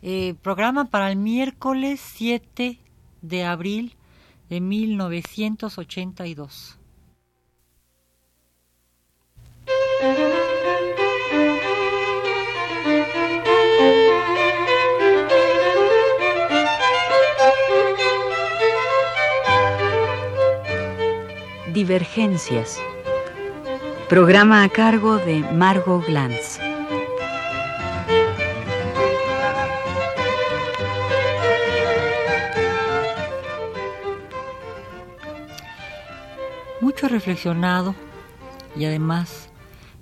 Eh, programa para el miércoles 7 de abril de 1982. Divergencias. Programa a cargo de Margot Glantz. Mucho he reflexionado y además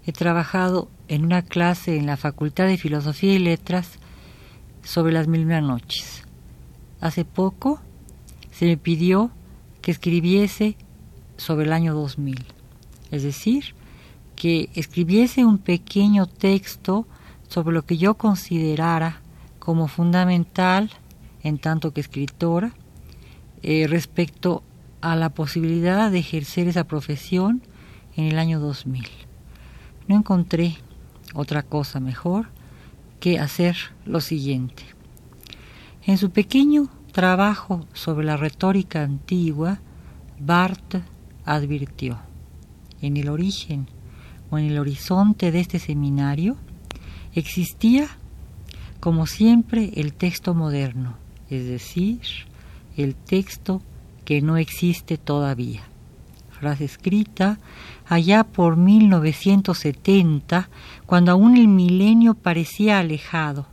he trabajado en una clase en la Facultad de Filosofía y Letras sobre las mil noches. Hace poco se me pidió que escribiese sobre el año 2000, es decir, que escribiese un pequeño texto sobre lo que yo considerara como fundamental, en tanto que escritora, eh, respecto a la posibilidad de ejercer esa profesión en el año 2000. No encontré otra cosa mejor que hacer lo siguiente. En su pequeño trabajo sobre la retórica antigua, Barth advirtió, en el origen o en el horizonte de este seminario existía, como siempre, el texto moderno, es decir, el texto que no existe todavía. Frase escrita allá por 1970, cuando aún el milenio parecía alejado,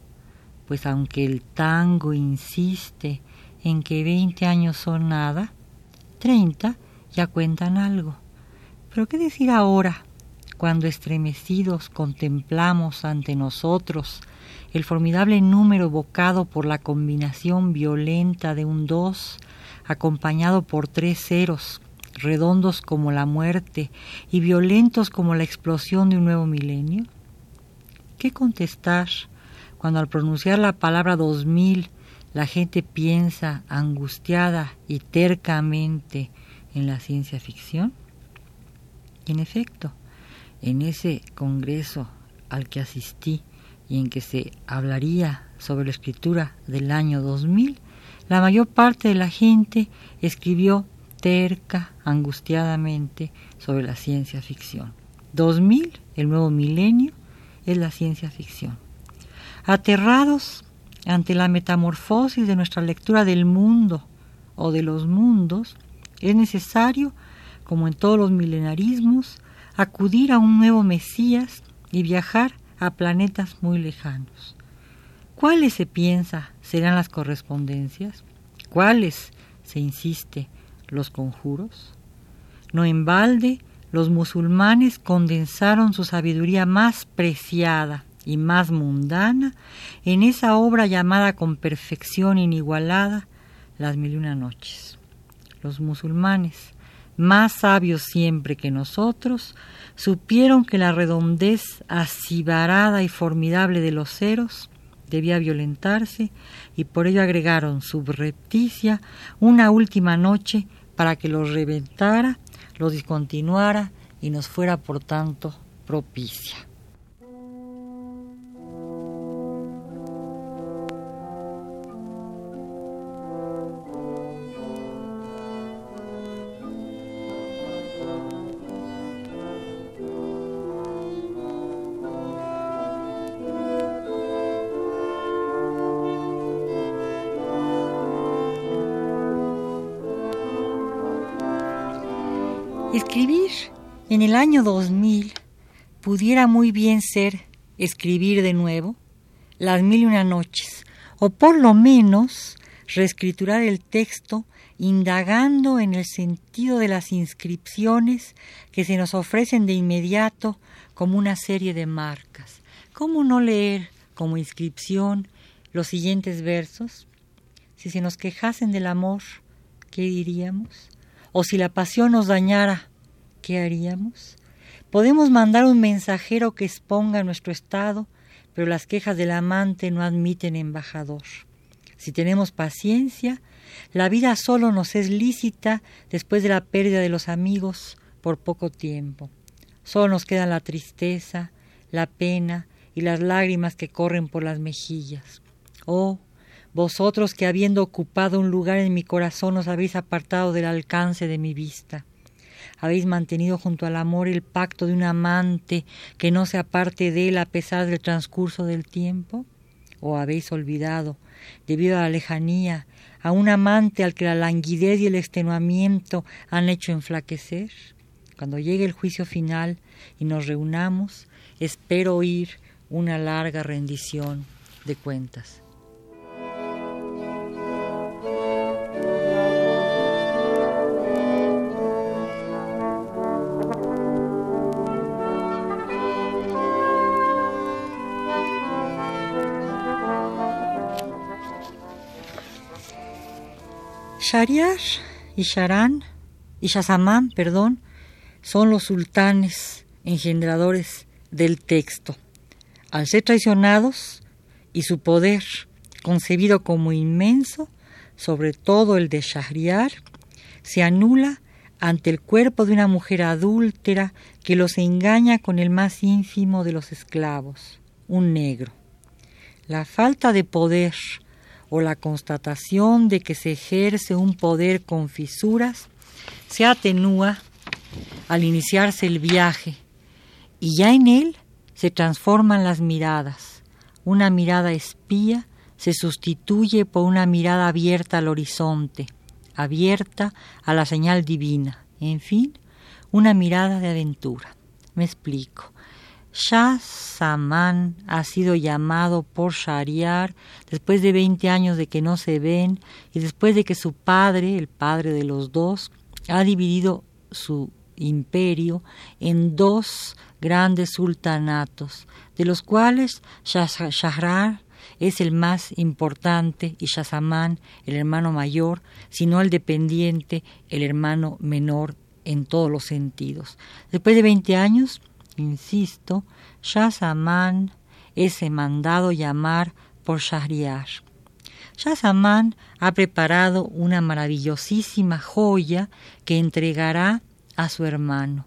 pues aunque el tango insiste en que 20 años son nada, 30 ya cuentan algo. Pero ¿qué decir ahora, cuando estremecidos contemplamos ante nosotros el formidable número evocado por la combinación violenta de un dos, acompañado por tres ceros, redondos como la muerte y violentos como la explosión de un nuevo milenio? ¿Qué contestar cuando al pronunciar la palabra dos mil la gente piensa angustiada y tercamente en la ciencia ficción? En efecto, en ese congreso al que asistí y en que se hablaría sobre la escritura del año 2000, la mayor parte de la gente escribió terca, angustiadamente, sobre la ciencia ficción. 2000, el nuevo milenio, es la ciencia ficción. Aterrados ante la metamorfosis de nuestra lectura del mundo o de los mundos, es necesario, como en todos los milenarismos, acudir a un nuevo Mesías y viajar a planetas muy lejanos. ¿Cuáles se piensa serán las correspondencias? ¿Cuáles, se insiste, los conjuros? No en balde, los musulmanes condensaron su sabiduría más preciada y más mundana en esa obra llamada con perfección inigualada las mil y una noches los musulmanes, más sabios siempre que nosotros, supieron que la redondez asibarada y formidable de los ceros debía violentarse y por ello agregaron subrepticia una última noche para que los reventara, los discontinuara y nos fuera por tanto propicia. Escribir en el año 2000 pudiera muy bien ser escribir de nuevo las mil y una noches, o por lo menos reescriturar el texto indagando en el sentido de las inscripciones que se nos ofrecen de inmediato como una serie de marcas. ¿Cómo no leer como inscripción los siguientes versos? Si se nos quejasen del amor, ¿qué diríamos? O si la pasión nos dañara, ¿qué haríamos? Podemos mandar un mensajero que exponga nuestro estado, pero las quejas del amante no admiten embajador. Si tenemos paciencia, la vida solo nos es lícita después de la pérdida de los amigos por poco tiempo. Solo nos queda la tristeza, la pena y las lágrimas que corren por las mejillas. Oh, vosotros que habiendo ocupado un lugar en mi corazón os habéis apartado del alcance de mi vista. Habéis mantenido junto al amor el pacto de un amante que no se aparte de él a pesar del transcurso del tiempo. ¿O habéis olvidado, debido a la lejanía, a un amante al que la languidez y el extenuamiento han hecho enflaquecer? Cuando llegue el juicio final y nos reunamos, espero oír una larga rendición de cuentas. Shariar y Sharan y Shazamán, perdón, son los sultanes engendradores del texto. Al ser traicionados y su poder concebido como inmenso, sobre todo el de Shahriar, se anula ante el cuerpo de una mujer adúltera que los engaña con el más ínfimo de los esclavos, un negro. La falta de poder o la constatación de que se ejerce un poder con fisuras se atenúa al iniciarse el viaje y ya en él se transforman las miradas. Una mirada espía se sustituye por una mirada abierta al horizonte, abierta a la señal divina, en fin, una mirada de aventura. Me explico. Shah Saman ha sido llamado por Shariar después de 20 años de que no se ven y después de que su padre, el padre de los dos, ha dividido su imperio en dos grandes sultanatos, de los cuales Shahrar es el más importante y Shahzaman el hermano mayor, sino el dependiente, el hermano menor en todos los sentidos. Después de 20 años, Insisto, Shahzaman es mandado llamar por Shahriar. Shahzaman ha preparado una maravillosísima joya que entregará a su hermano.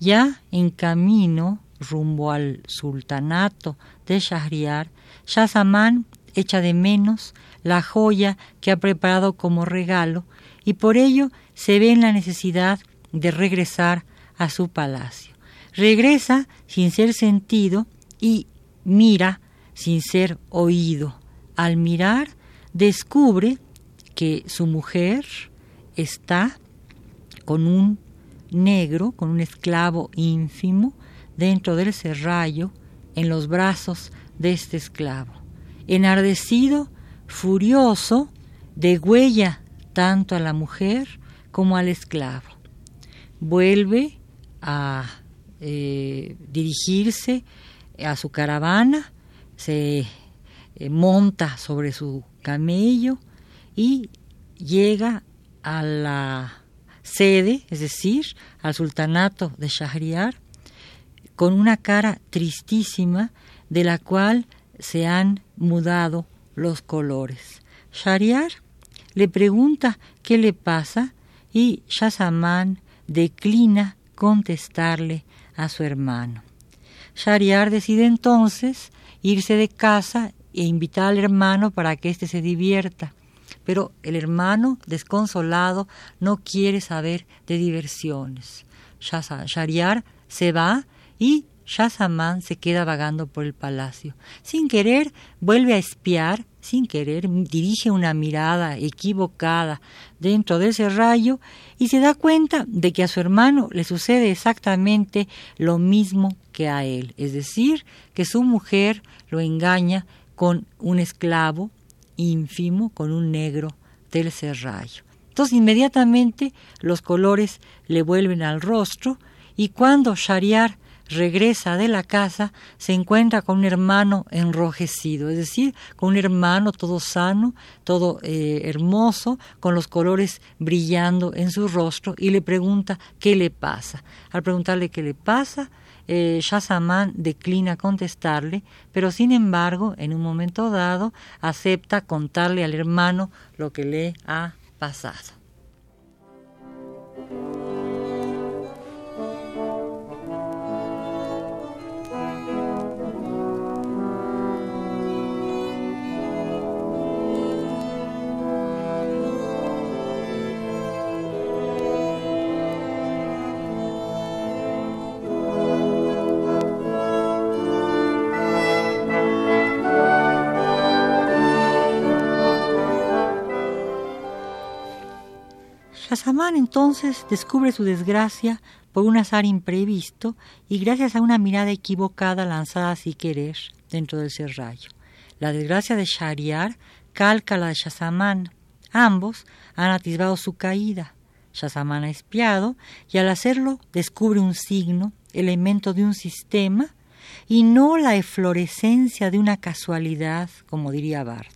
Ya en camino rumbo al sultanato de Shahriar, Shahzaman echa de menos la joya que ha preparado como regalo y por ello se ve en la necesidad de regresar a su palacio regresa sin ser sentido y mira sin ser oído. Al mirar descubre que su mujer está con un negro, con un esclavo ínfimo, dentro del serrallo, en los brazos de este esclavo. Enardecido, furioso, degüella tanto a la mujer como al esclavo. Vuelve a eh, dirigirse a su caravana, se eh, monta sobre su camello y llega a la sede, es decir, al sultanato de Shahriar, con una cara tristísima de la cual se han mudado los colores. Shahriar le pregunta qué le pasa y Shahzaman declina contestarle a su hermano. Shariar decide entonces irse de casa e invitar al hermano para que éste se divierta. Pero el hermano, desconsolado, no quiere saber de diversiones. Shariar se va y Shahzaman se queda vagando por el palacio. Sin querer, vuelve a espiar, sin querer, dirige una mirada equivocada dentro de ese rayo y se da cuenta de que a su hermano le sucede exactamente lo mismo que a él, es decir, que su mujer lo engaña con un esclavo ínfimo, con un negro del serrallo. Entonces inmediatamente los colores le vuelven al rostro y cuando Shariar regresa de la casa, se encuentra con un hermano enrojecido, es decir, con un hermano todo sano, todo eh, hermoso, con los colores brillando en su rostro, y le pregunta qué le pasa. Al preguntarle qué le pasa, eh, declina contestarle, pero sin embargo, en un momento dado, acepta contarle al hermano lo que le ha pasado. Shazamán entonces descubre su desgracia por un azar imprevisto y gracias a una mirada equivocada lanzada sin querer dentro del serrallo. La desgracia de Shariar calca la de Shazamán. Ambos han atisbado su caída. Shazamán ha espiado y al hacerlo descubre un signo, elemento de un sistema, y no la eflorescencia de una casualidad, como diría Barth.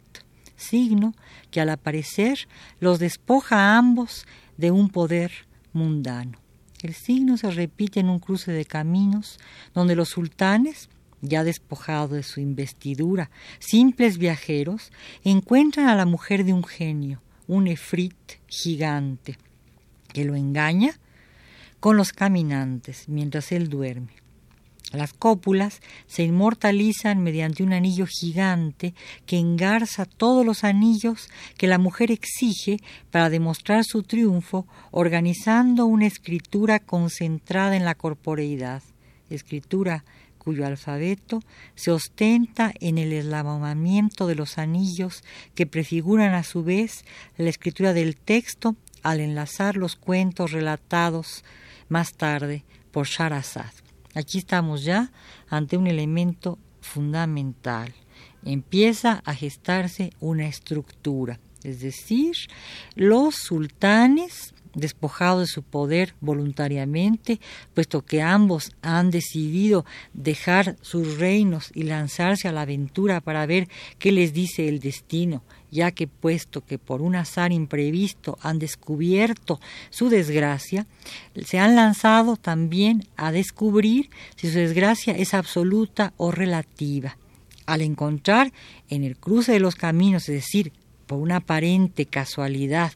Signo que al aparecer los despoja a ambos de un poder mundano. El signo se repite en un cruce de caminos donde los sultanes, ya despojados de su investidura, simples viajeros, encuentran a la mujer de un genio, un efrit gigante, que lo engaña con los caminantes mientras él duerme. Las cópulas se inmortalizan mediante un anillo gigante que engarza todos los anillos que la mujer exige para demostrar su triunfo, organizando una escritura concentrada en la corporeidad, escritura cuyo alfabeto se ostenta en el eslabonamiento de los anillos que prefiguran a su vez la escritura del texto al enlazar los cuentos relatados más tarde por Sharazad. Aquí estamos ya ante un elemento fundamental. Empieza a gestarse una estructura, es decir, los sultanes despojados de su poder voluntariamente, puesto que ambos han decidido dejar sus reinos y lanzarse a la aventura para ver qué les dice el destino, ya que puesto que por un azar imprevisto han descubierto su desgracia, se han lanzado también a descubrir si su desgracia es absoluta o relativa. Al encontrar en el cruce de los caminos, es decir, por una aparente casualidad,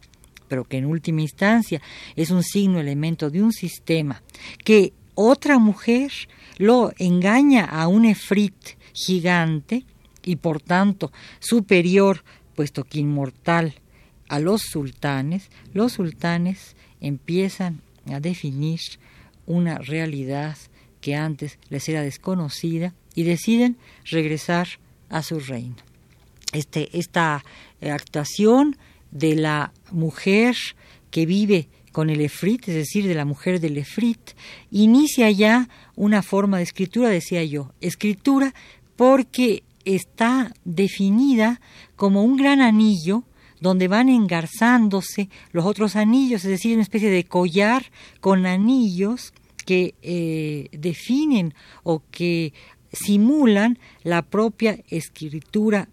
pero que en última instancia es un signo elemento de un sistema, que otra mujer lo engaña a un efrit gigante y por tanto superior, puesto que inmortal, a los sultanes, los sultanes empiezan a definir una realidad que antes les era desconocida y deciden regresar a su reino. Este, esta actuación de la mujer que vive con el efrit, es decir, de la mujer del efrit, inicia ya una forma de escritura, decía yo, escritura porque está definida como un gran anillo donde van engarzándose los otros anillos, es decir, una especie de collar con anillos que eh, definen o que simulan la propia escritura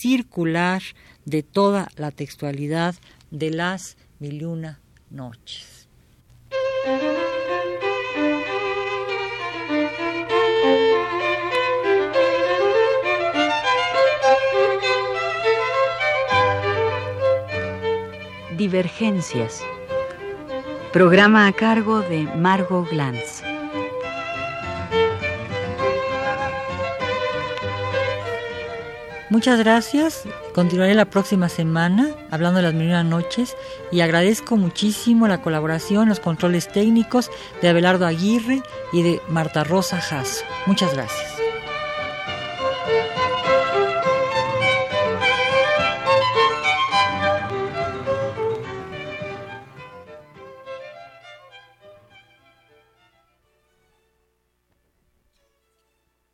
circular de toda la textualidad de las mil y una noches. Divergencias. Programa a cargo de Margot Glantz. Muchas gracias. Continuaré la próxima semana hablando de las mil noches y agradezco muchísimo la colaboración, los controles técnicos de Abelardo Aguirre y de Marta Rosa Jasso. Muchas gracias.